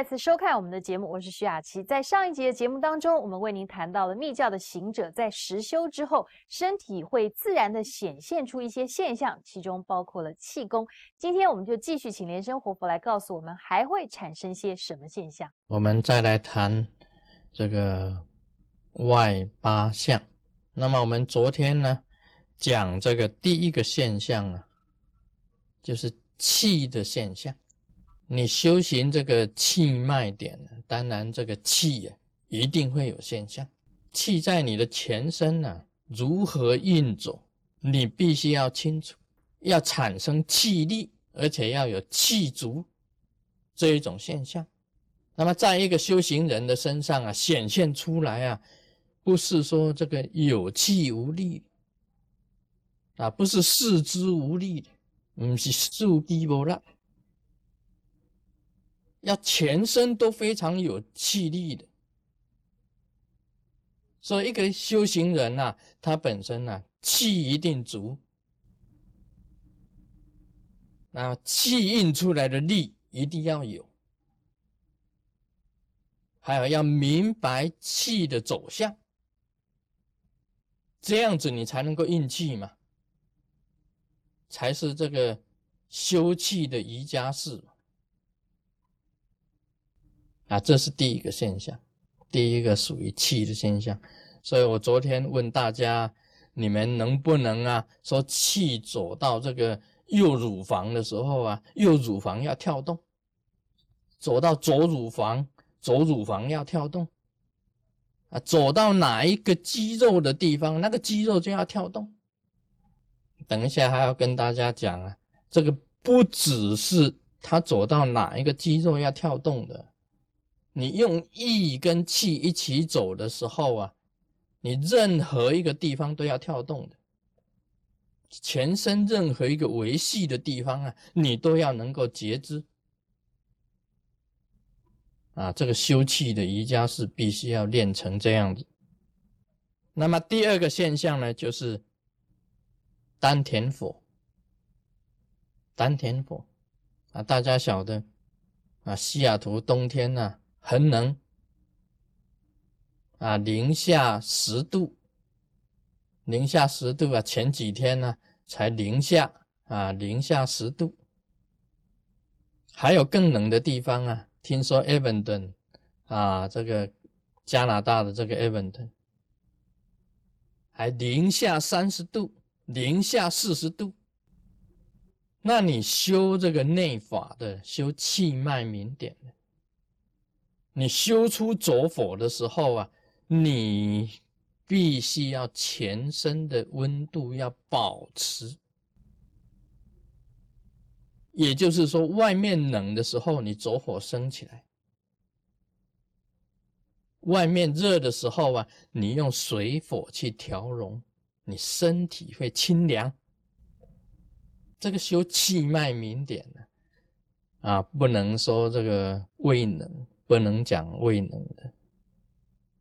再次收看我们的节目，我是徐雅琪。在上一集的节目当中，我们为您谈到了密教的行者在实修之后，身体会自然的显现出一些现象，其中包括了气功。今天我们就继续请莲生活佛来告诉我们，还会产生些什么现象。我们再来谈这个外八相。那么我们昨天呢讲这个第一个现象啊，就是气的现象。你修行这个气脉点呢，当然这个气呀一定会有现象。气在你的全身呢如何运作，你必须要清楚，要产生气力，而且要有气足这一种现象。那么在一个修行人的身上啊显现出来啊，不是说这个有气无力啊，不是四肢无力的，不是手臂无力。要全身都非常有气力的，所以一个修行人呐，他本身呐气一定足，那气运出来的力一定要有，还有要明白气的走向，这样子你才能够运气嘛，才是这个修气的瑜伽士。啊，这是第一个现象，第一个属于气的现象。所以我昨天问大家，你们能不能啊，说气走到这个右乳房的时候啊，右乳房要跳动；走到左乳房，左乳房要跳动。啊，走到哪一个肌肉的地方，那个肌肉就要跳动。等一下还要跟大家讲啊，这个不只是他走到哪一个肌肉要跳动的。你用意跟气一起走的时候啊，你任何一个地方都要跳动的，全身任何一个维系的地方啊，你都要能够截肢。啊，这个修气的瑜伽是必须要练成这样子。那么第二个现象呢，就是丹田火。丹田火啊，大家晓得啊，西雅图冬天呢。很冷啊，零下十度，零下十度啊！前几天呢才零下啊，零下十度。还有更冷的地方啊，听说 e v a n t o n 啊，这个加拿大的这个 e v a n t o n 还零下三十度，零下四十度。那你修这个内法的，修气脉明点的。你修出左火的时候啊，你必须要全身的温度要保持，也就是说，外面冷的时候，你左火升起来；外面热的时候啊，你用水火去调融，你身体会清凉。这个修气脉明点呢，啊，不能说这个微冷。不能讲未冷的，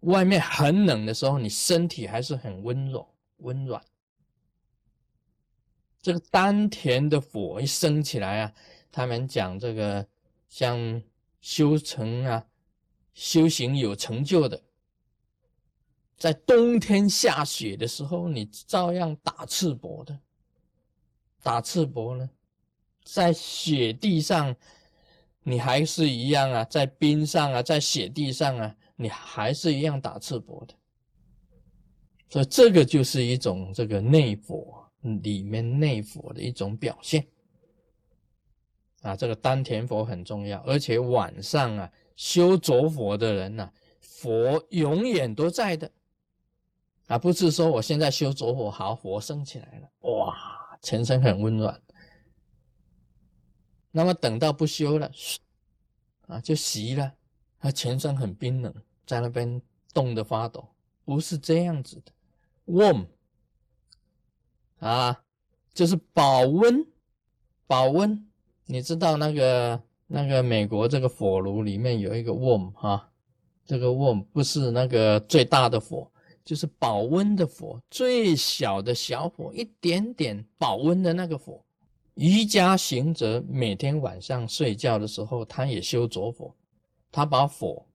外面很冷的时候，你身体还是很温柔、温软。这个丹田的火一升起来啊，他们讲这个像修成啊、修行有成就的，在冬天下雪的时候，你照样打赤膊的，打赤膊呢，在雪地上。你还是一样啊，在冰上啊，在雪地上啊，你还是一样打赤膊的。所以这个就是一种这个内火里面内火的一种表现啊。这个丹田佛很重要，而且晚上啊修着火的人呐，佛永远都在的啊，不是说我现在修着火好，佛升起来了，哇，全身很温暖。那么等到不修了，啊，就熄了，他全身很冰冷，在那边冻得发抖，不是这样子的，warm，啊，就是保温，保温。你知道那个那个美国这个火炉里面有一个 warm 哈，这个 warm 不是那个最大的火，就是保温的火，最小的小火，一点点保温的那个火。瑜伽行者每天晚上睡觉的时候，他也修着火，他把火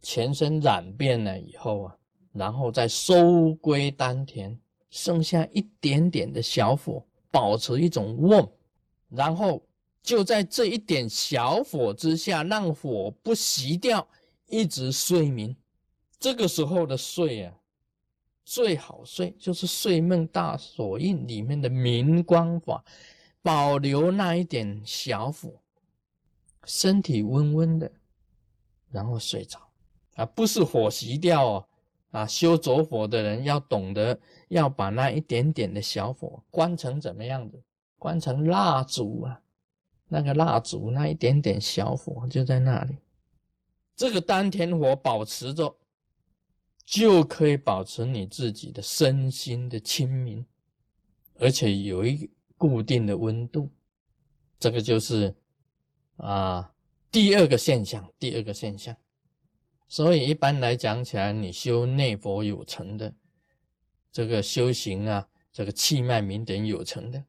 全身染遍了以后啊，然后再收归丹田，剩下一点点的小火，保持一种瓮，然后就在这一点小火之下，让火不熄掉，一直睡眠。这个时候的睡啊，最好睡就是睡梦大锁印里面的明光法，保留那一点小火，身体温温的。然后睡着，啊，不是火熄掉哦，啊，修着火的人要懂得要把那一点点的小火关成怎么样子？关成蜡烛啊，那个蜡烛那一点点小火就在那里，这个丹田火保持着，就可以保持你自己的身心的清明，而且有一固定的温度，这个就是啊。第二个现象，第二个现象，所以一般来讲起来，你修内佛有成的这个修行啊，这个气脉明点有成的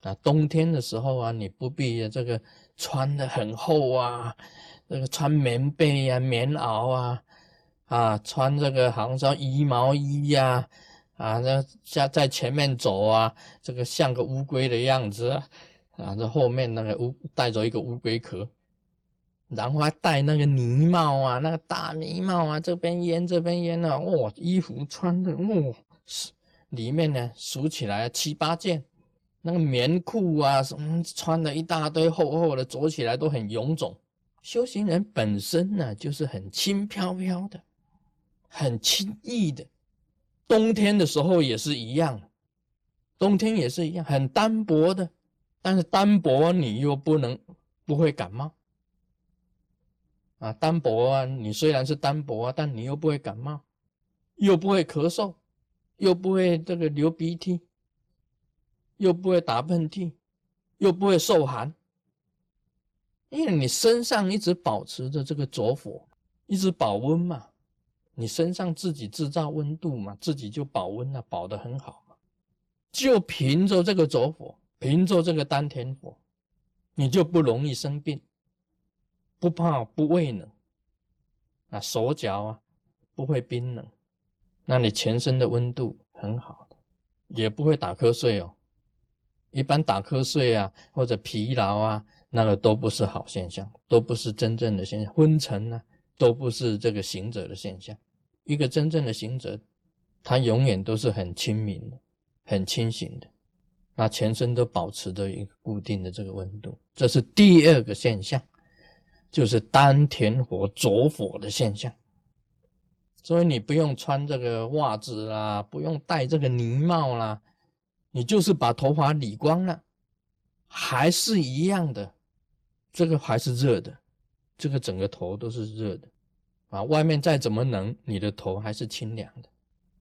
啊，冬天的时候啊，你不必这个穿的很厚啊，这个穿棉被呀、棉袄啊，啊，穿这个好像衣毛衣呀，啊，啊那像在前面走啊，这个像个乌龟的样子啊，啊这后面那个乌带着一个乌龟壳。然后还戴那个呢帽啊，那个大呢帽啊，这边烟这边烟啊，哇，衣服穿的哇，里面呢数起来七八件，那个棉裤啊什么穿的一大堆厚厚的，走起来都很臃肿。修行人本身呢就是很轻飘飘的，很轻易的，冬天的时候也是一样，冬天也是一样，很单薄的，但是单薄你又不能不会感冒。啊，单薄啊！你虽然是单薄啊，但你又不会感冒，又不会咳嗽，又不会这个流鼻涕，又不会打喷嚏，又不会受寒，因为你身上一直保持着这个着火，一直保温嘛，你身上自己制造温度嘛，自己就保温了，保得很好嘛，就凭着这个着火，凭着这个丹田火，你就不容易生病。不怕不畏冷，啊手脚啊不会冰冷，那你全身的温度很好的，也不会打瞌睡哦。一般打瞌睡啊或者疲劳啊，那个都不是好现象，都不是真正的现象。昏沉呢，都不是这个行者的现象。一个真正的行者，他永远都是很清明的，很清醒的，那全身都保持着一个固定的这个温度，这是第二个现象。就是丹田火着火的现象，所以你不用穿这个袜子啦，不用戴这个呢帽啦，你就是把头发理光了，还是一样的，这个还是热的，这个整个头都是热的，啊，外面再怎么冷，你的头还是清凉的，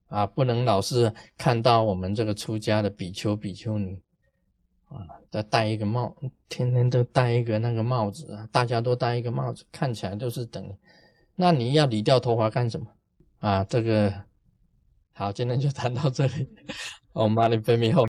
啊，不能老是看到我们这个出家的比丘比丘尼。啊，再戴一个帽，天天都戴一个那个帽子啊！大家都戴一个帽子，看起来都是等。那你要理掉头发干什么？啊，这个好，今天就谈到这里。我们马里分米后。